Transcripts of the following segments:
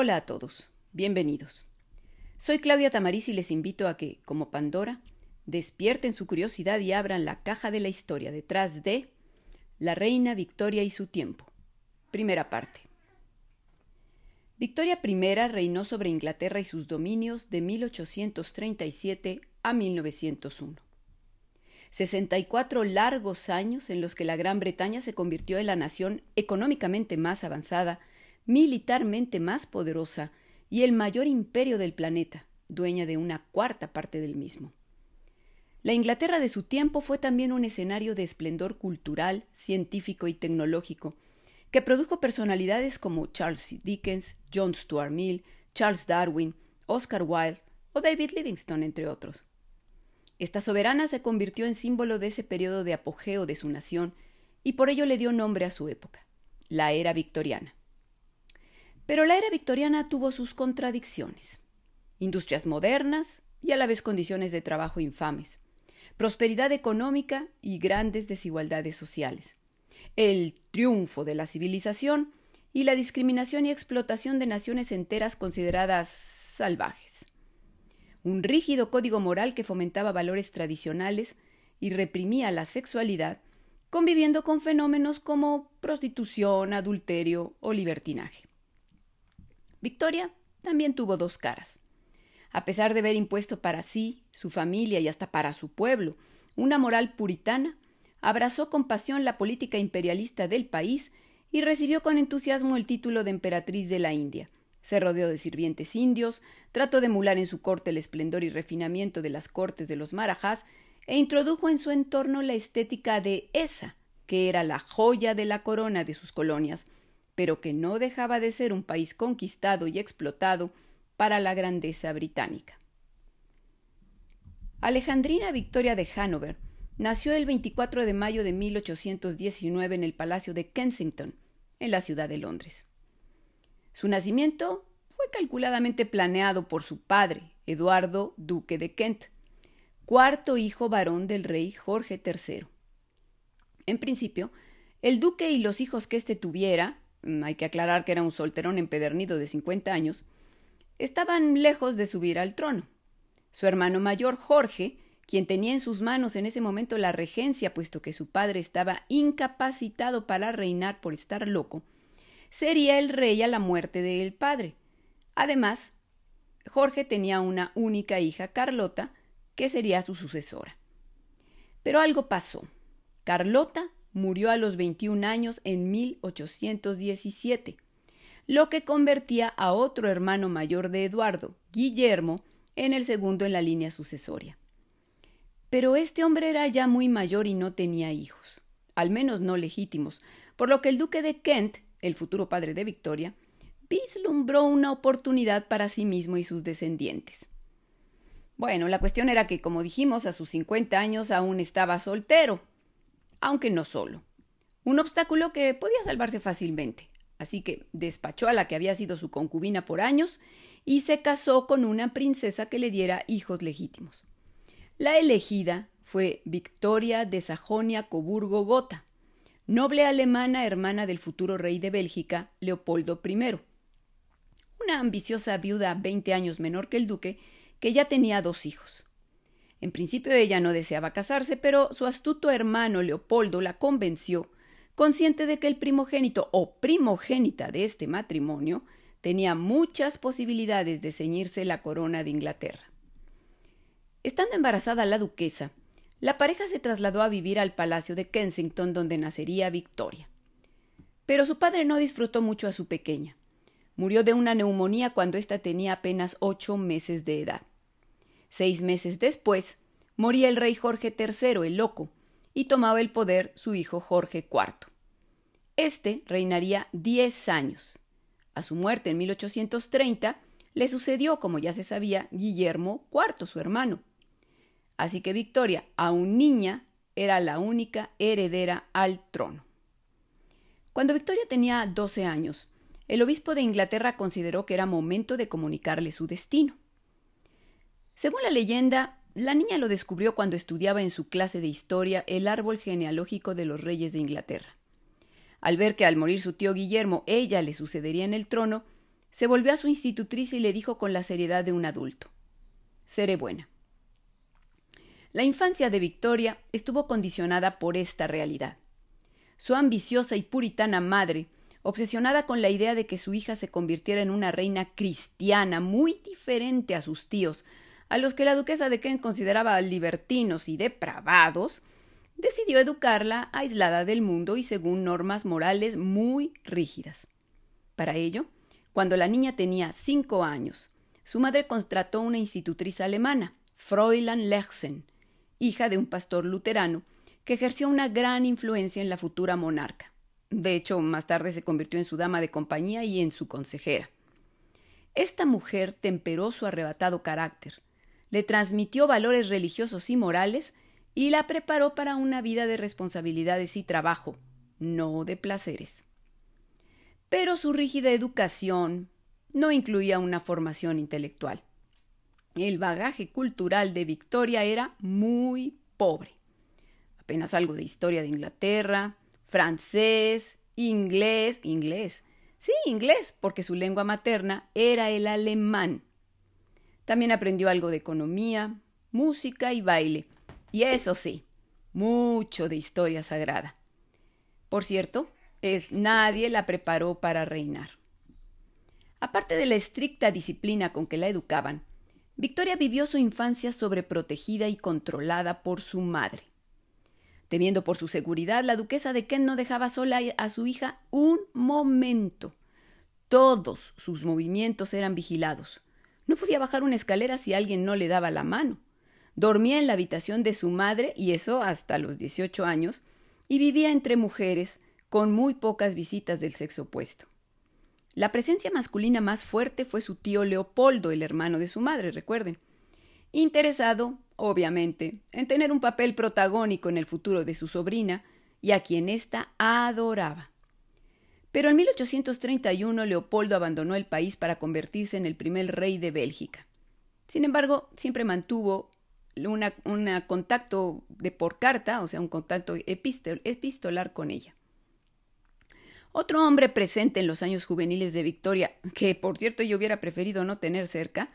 Hola a todos, bienvenidos. Soy Claudia Tamariz y les invito a que, como Pandora, despierten su curiosidad y abran la caja de la historia detrás de La Reina Victoria y su tiempo. Primera parte. Victoria I reinó sobre Inglaterra y sus dominios de 1837 a 1901. 64 largos años en los que la Gran Bretaña se convirtió en la nación económicamente más avanzada, militarmente más poderosa y el mayor imperio del planeta, dueña de una cuarta parte del mismo. La Inglaterra de su tiempo fue también un escenario de esplendor cultural, científico y tecnológico, que produjo personalidades como Charles Dickens, John Stuart Mill, Charles Darwin, Oscar Wilde o David Livingstone, entre otros. Esta soberana se convirtió en símbolo de ese periodo de apogeo de su nación y por ello le dio nombre a su época, la era victoriana. Pero la era victoriana tuvo sus contradicciones. Industrias modernas y a la vez condiciones de trabajo infames, prosperidad económica y grandes desigualdades sociales, el triunfo de la civilización y la discriminación y explotación de naciones enteras consideradas salvajes un rígido código moral que fomentaba valores tradicionales y reprimía la sexualidad, conviviendo con fenómenos como prostitución, adulterio o libertinaje. Victoria también tuvo dos caras. A pesar de haber impuesto para sí, su familia y hasta para su pueblo una moral puritana, abrazó con pasión la política imperialista del país y recibió con entusiasmo el título de emperatriz de la India, se rodeó de sirvientes indios, trató de emular en su corte el esplendor y refinamiento de las cortes de los marajás e introdujo en su entorno la estética de esa, que era la joya de la corona de sus colonias, pero que no dejaba de ser un país conquistado y explotado para la grandeza británica. Alejandrina Victoria de Hanover nació el 24 de mayo de 1819 en el Palacio de Kensington, en la ciudad de Londres. Su nacimiento fue calculadamente planeado por su padre, Eduardo, duque de Kent, cuarto hijo varón del rey Jorge III. En principio, el duque y los hijos que éste tuviera, hay que aclarar que era un solterón empedernido de 50 años, estaban lejos de subir al trono. Su hermano mayor, Jorge, quien tenía en sus manos en ese momento la regencia, puesto que su padre estaba incapacitado para reinar por estar loco, sería el rey a la muerte del padre. Además, Jorge tenía una única hija, Carlota, que sería su sucesora. Pero algo pasó. Carlota murió a los 21 años en 1817, lo que convertía a otro hermano mayor de Eduardo, Guillermo, en el segundo en la línea sucesoria. Pero este hombre era ya muy mayor y no tenía hijos, al menos no legítimos, por lo que el duque de Kent el futuro padre de Victoria, vislumbró una oportunidad para sí mismo y sus descendientes. Bueno, la cuestión era que, como dijimos, a sus 50 años aún estaba soltero, aunque no solo. Un obstáculo que podía salvarse fácilmente. Así que despachó a la que había sido su concubina por años y se casó con una princesa que le diera hijos legítimos. La elegida fue Victoria de Sajonia-Coburgo-Gotha, noble alemana hermana del futuro rey de Bélgica, Leopoldo I. Una ambiciosa viuda veinte años menor que el duque, que ya tenía dos hijos. En principio ella no deseaba casarse, pero su astuto hermano Leopoldo la convenció, consciente de que el primogénito o primogénita de este matrimonio tenía muchas posibilidades de ceñirse la corona de Inglaterra. Estando embarazada la duquesa, la pareja se trasladó a vivir al Palacio de Kensington donde nacería Victoria. Pero su padre no disfrutó mucho a su pequeña. Murió de una neumonía cuando ésta tenía apenas ocho meses de edad. Seis meses después, moría el rey Jorge III, el loco, y tomaba el poder su hijo Jorge IV. Este reinaría diez años. A su muerte en 1830 le sucedió, como ya se sabía, Guillermo IV, su hermano. Así que Victoria, aún niña, era la única heredera al trono. Cuando Victoria tenía 12 años, el obispo de Inglaterra consideró que era momento de comunicarle su destino. Según la leyenda, la niña lo descubrió cuando estudiaba en su clase de historia el árbol genealógico de los reyes de Inglaterra. Al ver que al morir su tío Guillermo ella le sucedería en el trono, se volvió a su institutriz y le dijo con la seriedad de un adulto Seré buena. La infancia de Victoria estuvo condicionada por esta realidad. Su ambiciosa y puritana madre, obsesionada con la idea de que su hija se convirtiera en una reina cristiana muy diferente a sus tíos, a los que la duquesa de Kent consideraba libertinos y depravados, decidió educarla aislada del mundo y según normas morales muy rígidas. Para ello, cuando la niña tenía cinco años, su madre contrató una institutriz alemana, Fräulein Lechsen, hija de un pastor luterano, que ejerció una gran influencia en la futura monarca. De hecho, más tarde se convirtió en su dama de compañía y en su consejera. Esta mujer temperó su arrebatado carácter, le transmitió valores religiosos y morales y la preparó para una vida de responsabilidades y trabajo, no de placeres. Pero su rígida educación no incluía una formación intelectual. El bagaje cultural de Victoria era muy pobre. Apenas algo de historia de Inglaterra, francés, inglés, inglés. Sí, inglés, porque su lengua materna era el alemán. También aprendió algo de economía, música y baile. Y eso sí, mucho de historia sagrada. Por cierto, es nadie la preparó para reinar. Aparte de la estricta disciplina con que la educaban, Victoria vivió su infancia sobreprotegida y controlada por su madre. Temiendo por su seguridad, la duquesa de Kent no dejaba sola a su hija un momento. Todos sus movimientos eran vigilados. No podía bajar una escalera si alguien no le daba la mano. Dormía en la habitación de su madre, y eso hasta los 18 años, y vivía entre mujeres, con muy pocas visitas del sexo opuesto. La presencia masculina más fuerte fue su tío Leopoldo, el hermano de su madre, recuerden. Interesado, obviamente, en tener un papel protagónico en el futuro de su sobrina, y a quien ésta adoraba. Pero en 1831 Leopoldo abandonó el país para convertirse en el primer rey de Bélgica. Sin embargo, siempre mantuvo un contacto de por carta, o sea, un contacto epistolar con ella. Otro hombre presente en los años juveniles de Victoria, que por cierto yo hubiera preferido no tener cerca,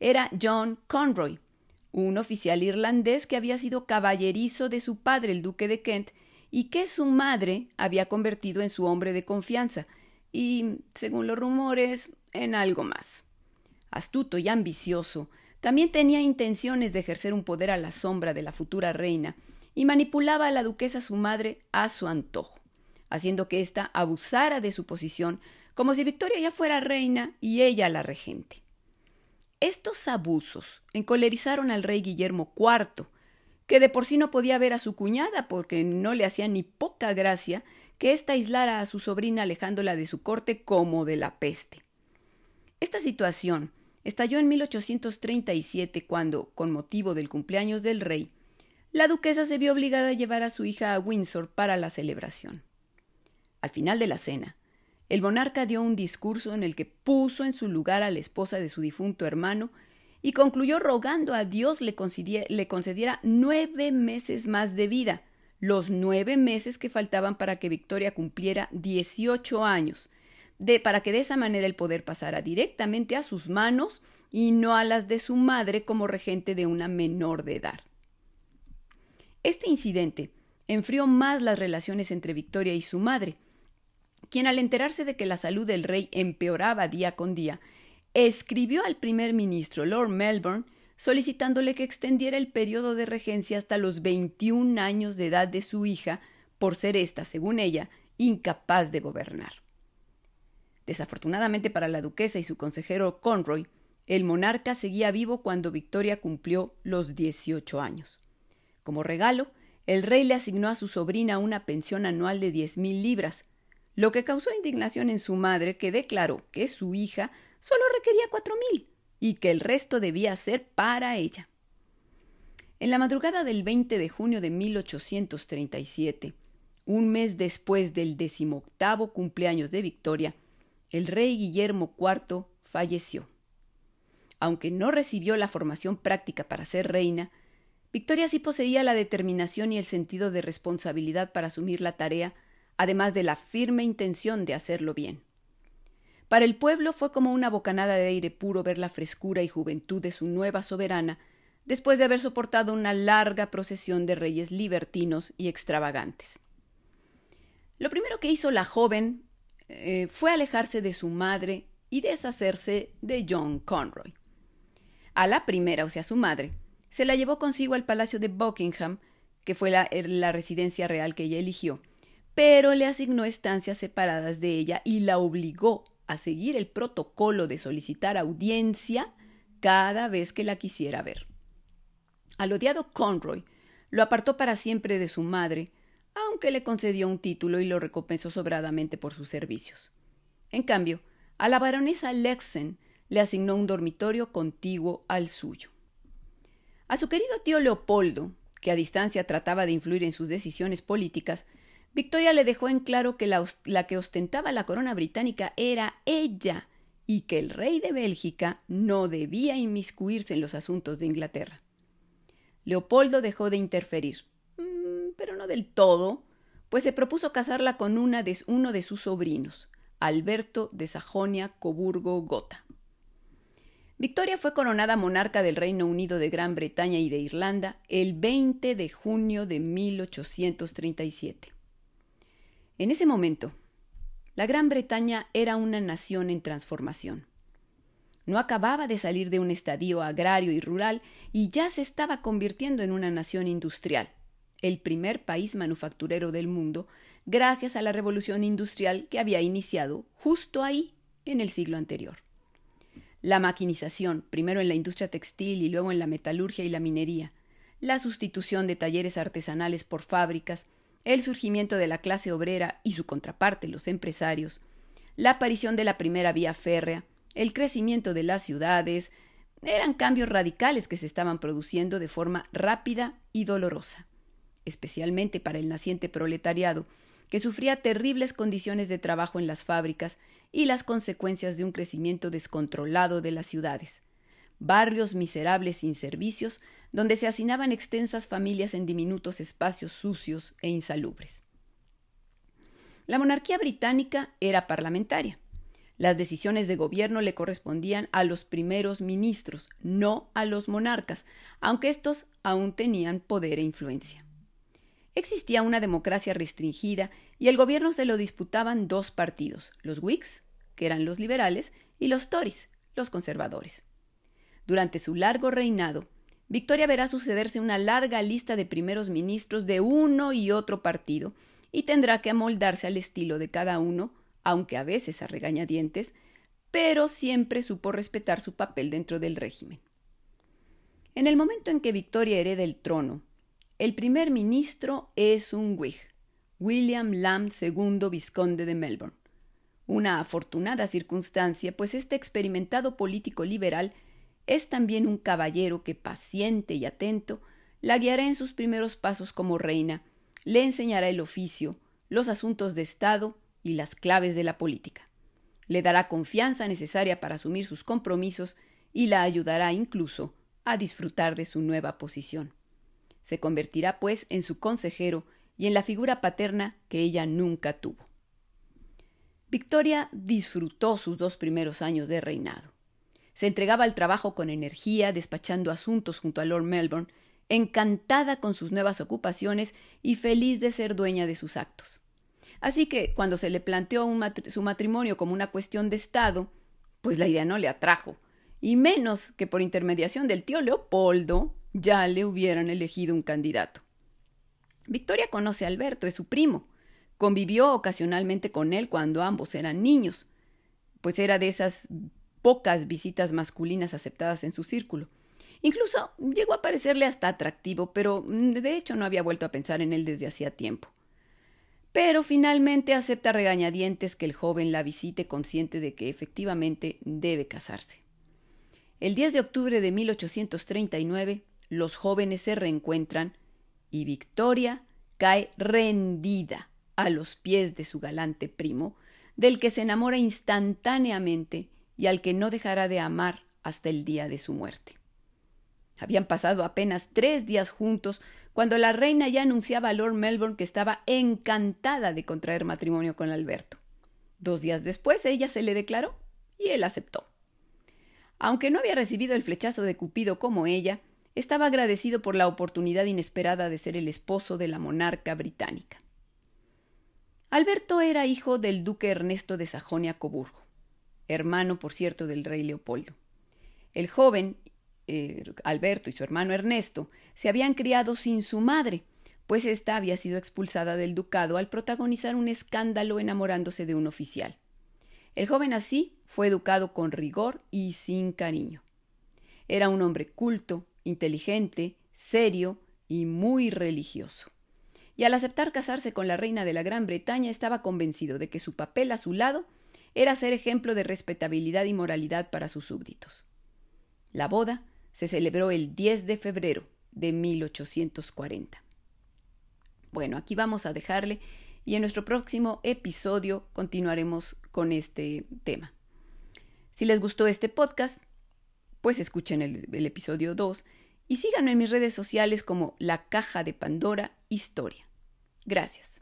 era John Conroy, un oficial irlandés que había sido caballerizo de su padre, el duque de Kent, y que su madre había convertido en su hombre de confianza, y, según los rumores, en algo más. Astuto y ambicioso, también tenía intenciones de ejercer un poder a la sombra de la futura reina, y manipulaba a la duquesa su madre a su antojo, haciendo que ésta abusara de su posición como si Victoria ya fuera reina y ella la regente. Estos abusos encolerizaron al rey Guillermo IV, que de por sí no podía ver a su cuñada porque no le hacía ni poca gracia que ésta aislara a su sobrina alejándola de su corte como de la peste. Esta situación estalló en 1837 cuando, con motivo del cumpleaños del rey, la duquesa se vio obligada a llevar a su hija a Windsor para la celebración. Al final de la cena, el monarca dio un discurso en el que puso en su lugar a la esposa de su difunto hermano y concluyó rogando a Dios le, concediera nueve meses más de vida, los nueve meses que faltaban para que Victoria cumpliera 18 años, de, para que de esa manera el poder pasara directamente a sus manos y no a las de su madre como regente de una menor de edad. Este incidente enfrió más las relaciones entre Victoria y su madre, quien al enterarse de que la salud del rey empeoraba día con día, escribió al primer ministro Lord Melbourne solicitándole que extendiera el periodo de regencia hasta los 21 años de edad de su hija, por ser ésta, según ella, incapaz de gobernar. Desafortunadamente para la duquesa y su consejero Conroy, el monarca seguía vivo cuando Victoria cumplió los 18 años. Como regalo, el rey le asignó a su sobrina una pensión anual de diez mil libras, lo que causó indignación en su madre, que declaró que su hija solo requería cuatro mil y que el resto debía ser para ella. En la madrugada del 20 de junio de 1837, un mes después del decimoctavo cumpleaños de Victoria, el rey Guillermo IV falleció. Aunque no recibió la formación práctica para ser reina, Victoria sí poseía la determinación y el sentido de responsabilidad para asumir la tarea además de la firme intención de hacerlo bien. Para el pueblo fue como una bocanada de aire puro ver la frescura y juventud de su nueva soberana, después de haber soportado una larga procesión de reyes libertinos y extravagantes. Lo primero que hizo la joven eh, fue alejarse de su madre y deshacerse de John Conroy. A la primera, o sea, su madre, se la llevó consigo al palacio de Buckingham, que fue la, la residencia real que ella eligió, pero le asignó estancias separadas de ella y la obligó a seguir el protocolo de solicitar audiencia cada vez que la quisiera ver. Al odiado Conroy lo apartó para siempre de su madre, aunque le concedió un título y lo recompensó sobradamente por sus servicios. En cambio, a la baronesa Lexen le asignó un dormitorio contiguo al suyo. A su querido tío Leopoldo, que a distancia trataba de influir en sus decisiones políticas, Victoria le dejó en claro que la, que ostentaba la corona británica era ella y que el rey de Bélgica no debía inmiscuirse en los asuntos de Inglaterra. Leopoldo dejó de interferir, mm, pero no del todo, pues se propuso casarla con una de, uno de sus sobrinos, Alberto de Sajonia Coburgo Gotha. Victoria fue coronada monarca del Reino Unido de Gran Bretaña y de Irlanda el 20 de junio de 1837. En ese momento, la Gran Bretaña era una nación en transformación. No acababa de salir de un estadio agrario y rural y ya se estaba convirtiendo en una nación industrial, el primer país manufacturero del mundo, gracias a la revolución industrial que había iniciado justo ahí en el siglo anterior. La maquinización, primero en la industria textil y luego en la metalurgia y la minería, la sustitución de talleres artesanales por fábricas, el surgimiento de la clase obrera y su contraparte, los empresarios, la aparición de la primera vía férrea, el crecimiento de las ciudades, eran cambios radicales que se estaban produciendo de forma rápida y dolorosa, especialmente para el naciente proletariado, que sufría terribles condiciones de trabajo en las fábricas y las consecuencias de un crecimiento descontrolado de las ciudades, barrios miserables sin servicios, donde se hacinaban extensas familias en diminutos espacios sucios e insalubres. La monarquía británica era parlamentaria, las decisiones de gobierno le correspondían a los primeros ministros, no a los monarcas, aunque estos aún tenían poder e influencia. Existía una democracia restringida y el gobierno se lo disputaban dos partidos, los Whigs, que eran los liberales, y los Tories, los conservadores. Durante su largo reinado, Victoria verá sucederse una larga lista de primeros ministros de uno y otro partido, y tendrá que amoldarse al estilo de cada uno aunque a veces a regañadientes, pero siempre supo respetar su papel dentro del régimen. En el momento en que Victoria hereda el trono, el primer ministro es un Whig, William Lamb II, vizconde de Melbourne. Una afortunada circunstancia, pues este experimentado político liberal es también un caballero que, paciente y atento, la guiará en sus primeros pasos como reina, le enseñará el oficio, los asuntos de Estado y las claves de la política. Le dará confianza necesaria para asumir sus compromisos y la ayudará incluso a disfrutar de su nueva posición. Se convertirá, pues, en su consejero y en la figura paterna que ella nunca tuvo. Victoria disfrutó sus dos primeros años de reinado. Se entregaba al trabajo con energía, despachando asuntos junto a Lord Melbourne, encantada con sus nuevas ocupaciones y feliz de ser dueña de sus actos. Así que cuando se le planteó su matrimonio como una cuestión de Estado, pues la idea no le atrajo, y menos que por intermediación del tío Leopoldo ya le hubieran elegido un candidato. Victoria conoce a Alberto, es su primo. Convivió ocasionalmente con él cuando ambos eran niños, pues era de esas pocas visitas masculinas aceptadas en su círculo. Incluso llegó a parecerle hasta atractivo, pero mm, de hecho no había vuelto a pensar en él desde hacía tiempo pero finalmente acepta regañadientes que el joven la visite consciente de que efectivamente debe casarse. El 10 de octubre de 1839 los jóvenes se reencuentran y Victoria cae rendida a los pies de su galante primo, del que se enamora instantáneamente y al que no dejará de amar hasta el día de su muerte. Habían pasado apenas tres días juntos cuando la reina ya anunciaba a Lord Melbourne que estaba encantada de contraer matrimonio con Alberto. Dos días después ella se le declaró y él aceptó. Aunque no había recibido el flechazo de Cupido como ella, estaba agradecido por la oportunidad inesperada de ser el esposo de la monarca británica. Alberto era hijo del duque Ernesto de Sajonia-Coburgo, hermano, por cierto, del rey Leopoldo. El joven eh, Alberto y su hermano Ernesto se habían criado sin su madre, pues ésta había sido expulsada del ducado al protagonizar un escándalo enamorándose de un oficial. El joven así fue educado con rigor y sin cariño. Era un hombre culto, inteligente, serio y muy religioso. Y al aceptar casarse con la reina de la Gran Bretaña estaba convencido de que su papel a su lado era ser ejemplo de respetabilidad y moralidad para sus súbditos. La boda se celebró el 10 de febrero de 1840. Bueno, aquí vamos a dejarle y en nuestro próximo episodio continuaremos con este tema. Si les gustó este podcast, pues escuchen el, el episodio 2 y síganme en mis redes sociales como La Caja de Pandora Historia. Gracias.